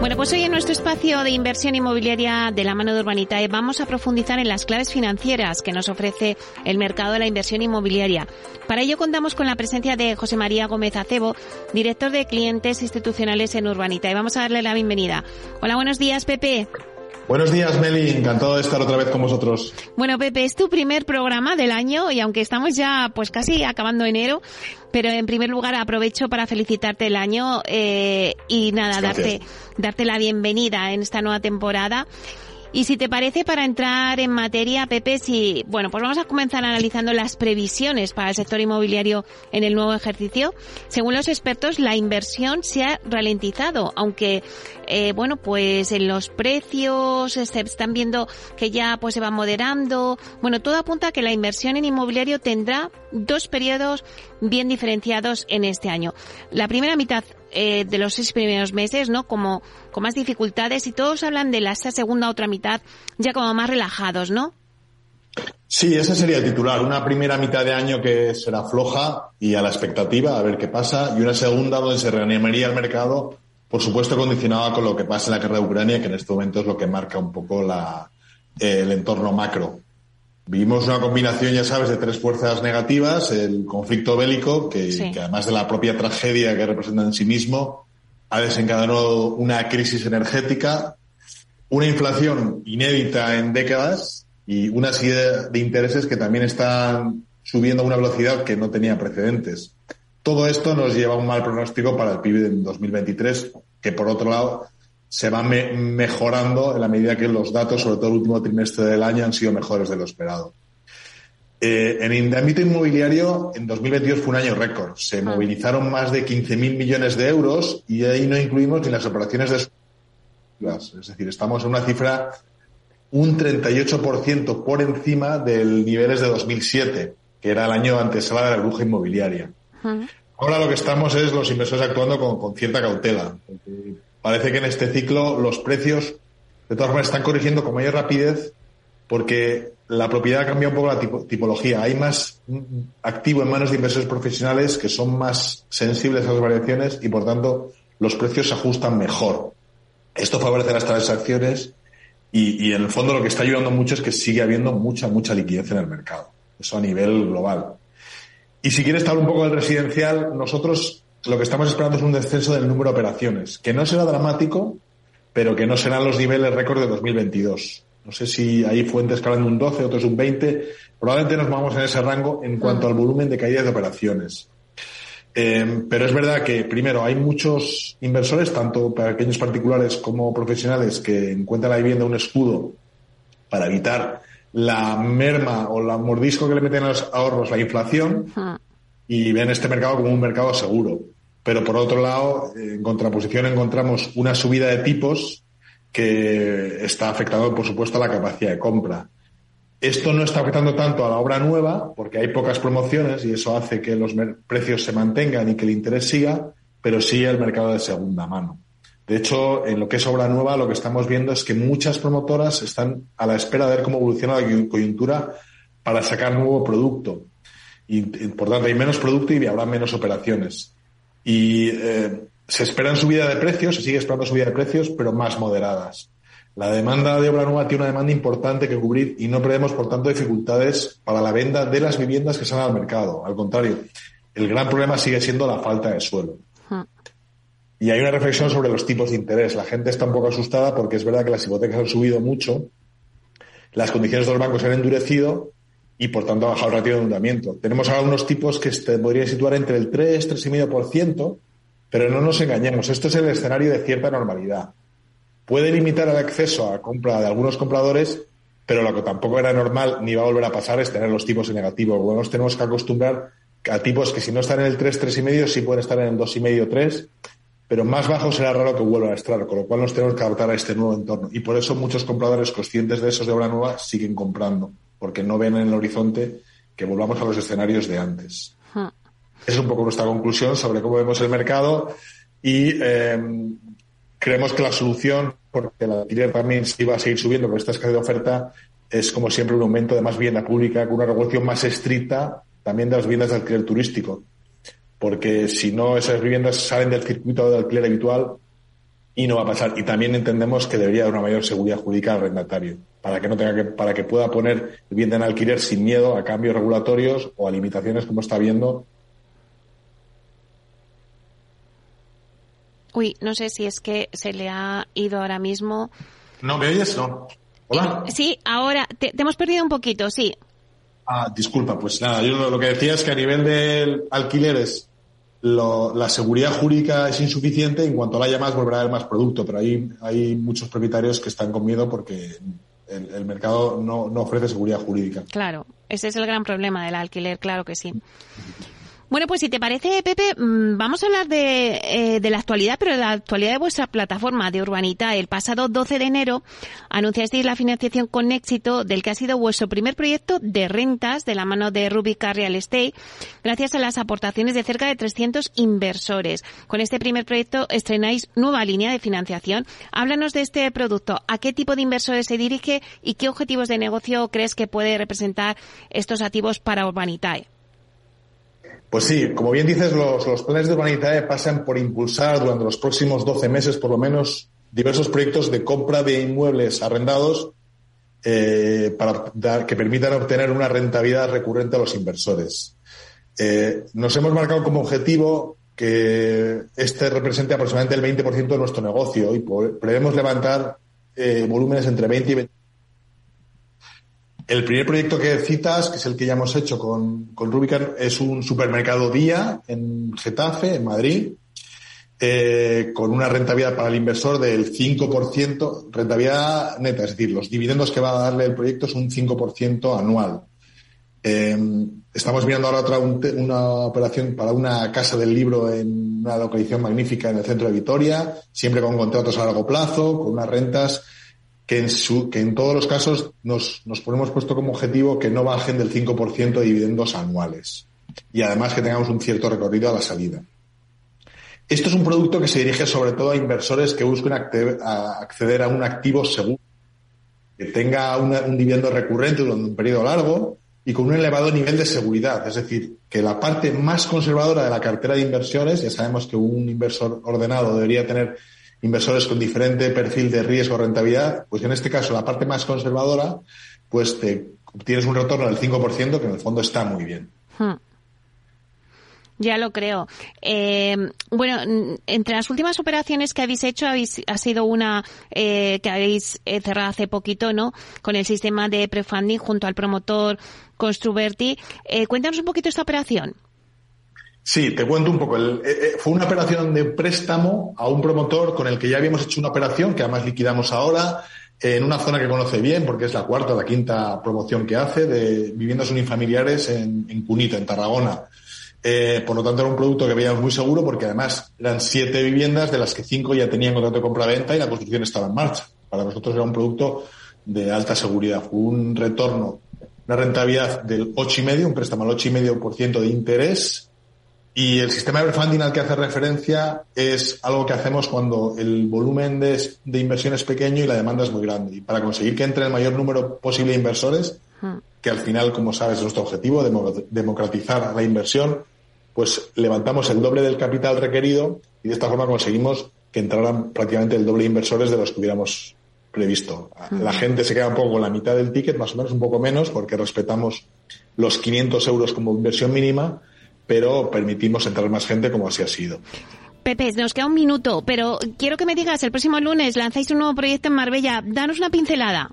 Bueno, pues hoy en nuestro espacio de inversión inmobiliaria de la mano de Urbanitae vamos a profundizar en las claves financieras que nos ofrece el mercado de la inversión inmobiliaria. Para ello contamos con la presencia de José María Gómez Acebo, director de clientes institucionales en Urbanitae. Vamos a darle la bienvenida. Hola, buenos días, Pepe. Buenos días, Meli. Encantado de estar otra vez con vosotros. Bueno, Pepe, es tu primer programa del año y aunque estamos ya pues casi acabando enero, pero en primer lugar aprovecho para felicitarte el año eh, y nada, darte, darte la bienvenida en esta nueva temporada. Y si te parece, para entrar en materia, Pepe, si, bueno, pues vamos a comenzar analizando las previsiones para el sector inmobiliario en el nuevo ejercicio. Según los expertos, la inversión se ha ralentizado, aunque, eh, bueno, pues en los precios se están viendo que ya pues se va moderando. Bueno, todo apunta a que la inversión en inmobiliario tendrá dos periodos bien diferenciados en este año. La primera mitad eh, de los seis primeros meses, ¿no? Como con más dificultades y todos hablan de la segunda otra mitad ya como más relajados, ¿no? Sí, ese sería el titular. Una primera mitad de año que será floja y a la expectativa, a ver qué pasa, y una segunda donde se reanimaría el mercado, por supuesto condicionada con lo que pasa en la guerra de Ucrania, que en este momento es lo que marca un poco la, eh, el entorno macro. Vimos una combinación, ya sabes, de tres fuerzas negativas, el conflicto bélico, que, además de la propia tragedia que representa en sí mismo, ha desencadenado una crisis energética, una inflación inédita en décadas y una serie de intereses que también están subiendo a una velocidad que no tenía precedentes. Todo esto nos lleva a un mal pronóstico para el PIB de 2023, que por otro lado se va mejorando en la medida que los datos, sobre todo el último trimestre del año, han sido mejores de lo esperado. Eh, en el ámbito inmobiliario, en 2022 fue un año récord. Se ah. movilizaron más de 15.000 millones de euros y ahí no incluimos ni las operaciones de... Es decir, estamos en una cifra un 38% por encima del niveles de 2007, que era el año antes de la burbuja inmobiliaria. Ahora lo que estamos es los inversores actuando con, con cierta cautela parece que en este ciclo los precios, de todas maneras, están corrigiendo con mayor rapidez porque la propiedad cambia un poco la tipología. Hay más activo en manos de inversores profesionales que son más sensibles a las variaciones y, por tanto, los precios se ajustan mejor. Esto favorece las transacciones y, y, en el fondo lo que está ayudando mucho es que sigue habiendo mucha, mucha liquidez en el mercado. Eso a nivel global. Y si quieres hablar un poco del residencial, nosotros lo que estamos esperando es un descenso del número de operaciones, que no será dramático, pero que no serán los niveles récord de 2022. No sé si hay fuentes que hablan de un 12, otros un 20. Probablemente nos vamos en ese rango en cuanto al volumen de caídas de operaciones. Eh, pero es verdad que, primero, hay muchos inversores, tanto pequeños particulares como profesionales, que encuentran la vivienda un escudo para evitar la merma o la mordisco que le meten a los ahorros la inflación y ven este mercado como un mercado seguro. Pero por otro lado, en contraposición encontramos una subida de tipos que está afectando, por supuesto, a la capacidad de compra. Esto no está afectando tanto a la obra nueva, porque hay pocas promociones y eso hace que los precios se mantengan y que el interés siga, pero sí el mercado de segunda mano. De hecho, en lo que es obra nueva, lo que estamos viendo es que muchas promotoras están a la espera de ver cómo evoluciona la coyuntura para sacar nuevo producto y, por tanto hay menos producto y habrá menos operaciones. Y eh, se esperan subida de precios, se sigue esperando subida de precios, pero más moderadas. La demanda de obra nueva tiene una demanda importante que cubrir y no prevemos, por tanto, dificultades para la venta de las viviendas que salen al mercado. Al contrario, el gran problema sigue siendo la falta de suelo. Y hay una reflexión sobre los tipos de interés. La gente está un poco asustada porque es verdad que las hipotecas han subido mucho, las condiciones de los bancos se han endurecido y por tanto ha bajado el ratio de endeudamiento. Tenemos ahora unos tipos que se podrían situar entre el 3, 3,5%, pero no nos engañemos, esto es el escenario de cierta normalidad. Puede limitar el acceso a compra de algunos compradores, pero lo que tampoco era normal ni va a volver a pasar es tener los tipos en negativo. Bueno, nos tenemos que acostumbrar a tipos que si no están en el 3, 3,5, sí pueden estar en el 2,5, 3, pero más bajo será raro que vuelvan a estar, con lo cual nos tenemos que adaptar a este nuevo entorno. Y por eso muchos compradores conscientes de esos de obra nueva siguen comprando porque no ven en el horizonte que volvamos a los escenarios de antes. Esa es un poco nuestra conclusión sobre cómo vemos el mercado y em, creemos que la solución, porque el alquiler también se iba a seguir subiendo con esta escasez de oferta, es como siempre un aumento de más vivienda pública con una regulación más estricta también de las viviendas de alquiler turístico. Porque si no, esas viviendas salen del circuito de alquiler habitual y no va a pasar. Y también entendemos que debería haber una mayor seguridad jurídica al arrendatario para que no tenga que, para que pueda poner vivienda en alquiler sin miedo a cambios regulatorios o a limitaciones como está viendo. Uy, no sé si es que se le ha ido ahora mismo. No, ¿me oyes? No. Hola. Sí, ahora te, hemos perdido un poquito, sí. Ah, disculpa, pues nada, yo lo, que decía es que a nivel de alquileres la seguridad jurídica es insuficiente, en cuanto la haya más volverá a haber más producto, pero hay, hay muchos propietarios que están con miedo porque el, mercado no, no, ofrece seguridad jurídica. Claro, ese es el gran problema del alquiler, claro que sí. Bueno, pues si te parece, Pepe, mm, vamos a hablar de, eh, de la actualidad, pero de la actualidad de vuestra plataforma de Urbanita. El pasado 12 de enero anunciasteis la financiación con éxito del que ha sido vuestro primer proyecto de rentas de la mano de Rubica Real Estate, gracias a las aportaciones de cerca de 300 inversores. Con este primer proyecto estrenáis nueva línea de financiación. Háblanos de este producto. ¿A qué tipo de inversores se dirige y qué objetivos de negocio crees que puede representar estos activos para Urbanitae? Pues sí, como bien dices, los, planes de Urbanitae pasan por impulsar durante los próximos 12 meses, por lo menos, diversos proyectos de compra de inmuebles arrendados eh, para que permitan obtener una rentabilidad recurrente a los inversores. Eh, nos hemos marcado como objetivo que este represente aproximadamente el 20% de nuestro negocio y prevemos levantar eh, volúmenes entre 20 y 20 el primer proyecto que citas, que es el que ya hemos hecho con, con es un supermercado día en Getafe, en Madrid, eh, con una rentabilidad para el inversor del 5%, rentabilidad neta, es decir, los dividendos que va a darle el proyecto es un 5% anual. Eh, estamos mirando ahora otra una operación para una casa del libro en una localización magnífica en el centro de Vitoria, siempre con contratos a largo plazo, con unas rentas que en, su, que en todos los casos nos, nos ponemos puesto como objetivo que no bajen del 5% de dividendos anuales y además que tengamos un cierto recorrido a la salida. Esto es un producto que se dirige sobre todo a inversores que busquen acceder a un activo seguro, que tenga un dividendo recurrente durante un periodo largo y con un elevado nivel de seguridad. Es decir, que la parte más conservadora de la cartera de inversiones, ya sabemos que un inversor ordenado debería tener inversores con diferente perfil de riesgo o rentabilidad, pues en este caso la parte más conservadora, pues te obtienes un retorno del 5% que en el fondo está muy bien. Hmm. Ya lo creo. Eh, bueno, entre las últimas operaciones que habéis hecho habéis, ha sido una eh, que habéis eh, cerrado hace poquito, ¿no? Con el sistema de prefunding junto al promotor Construverti. cuéntanos un poquito esta operación. Sí, te cuento un poco. Eh, eh, fue una operación de préstamo a un promotor con el que ya habíamos hecho una operación, que además liquidamos ahora, en una zona que conoce bien, porque es la cuarta o la quinta promoción que hace, de viviendas unifamiliares en, Cunita, en Tarragona. Eh, por lo tanto, era un producto que veíamos muy seguro, porque además eran siete viviendas, de las que cinco ya tenían contrato de compra-venta y la construcción estaba en marcha. Para nosotros era un producto de alta seguridad. Fue un retorno, una rentabilidad del 8,5, un préstamo al 8,5% de interés y el sistema de funding al que hace referencia es algo que hacemos cuando el volumen de, inversión es pequeño y la demanda es muy grande. Y para conseguir que entre el mayor número posible de inversores, que al final, como sabes, es nuestro objetivo, democratizar la inversión, pues levantamos el doble del capital requerido y de esta forma conseguimos que entraran prácticamente el doble de inversores de los que hubiéramos previsto. La gente se queda un poco con la mitad del ticket, más o menos un poco menos, porque respetamos los 500 euros como inversión mínima, pero permitimos entrar más gente como así ha sido. Pepe, nos queda un minuto, pero quiero que me digas, el próximo lunes lanzáis un nuevo proyecto en Marbella. Danos una pincelada.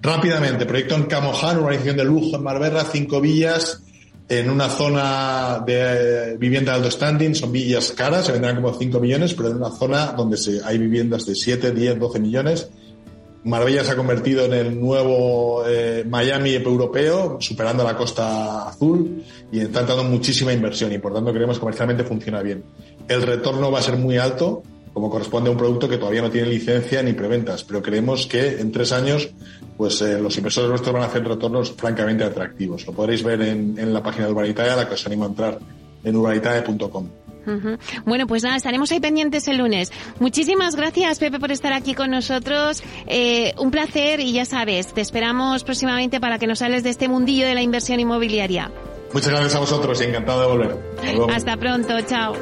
Rápidamente, proyecto en Camoján, urbanización de lujo en Marbella, cinco villas, en una zona de vivienda de alto standing, son villas caras, se vendrán como 5 millones, pero en una zona donde se, hay viviendas de 7, 10, 12 millones Marbella se ha convertido en el nuevo eh, Miami europeo, superando la costa azul y están dando muchísima inversión y por tanto creemos que comercialmente funciona bien. El retorno va a ser muy alto, como corresponde a un producto que todavía no tiene licencia ni preventas, pero creemos que en tres años pues eh, los inversores nuestros van a hacer retornos francamente atractivos. Lo podréis ver en, en la página de Urbanitae, la que os animo a entrar en urbanitae.com. Bueno, pues nada, estaremos ahí pendientes el lunes. Muchísimas gracias, Pepe, por estar aquí con nosotros. Eh, un placer y ya sabes, te esperamos próximamente para que nos hables de este mundillo de la inversión inmobiliaria. Muchas gracias a vosotros y encantado de volver. Hasta pronto, chao.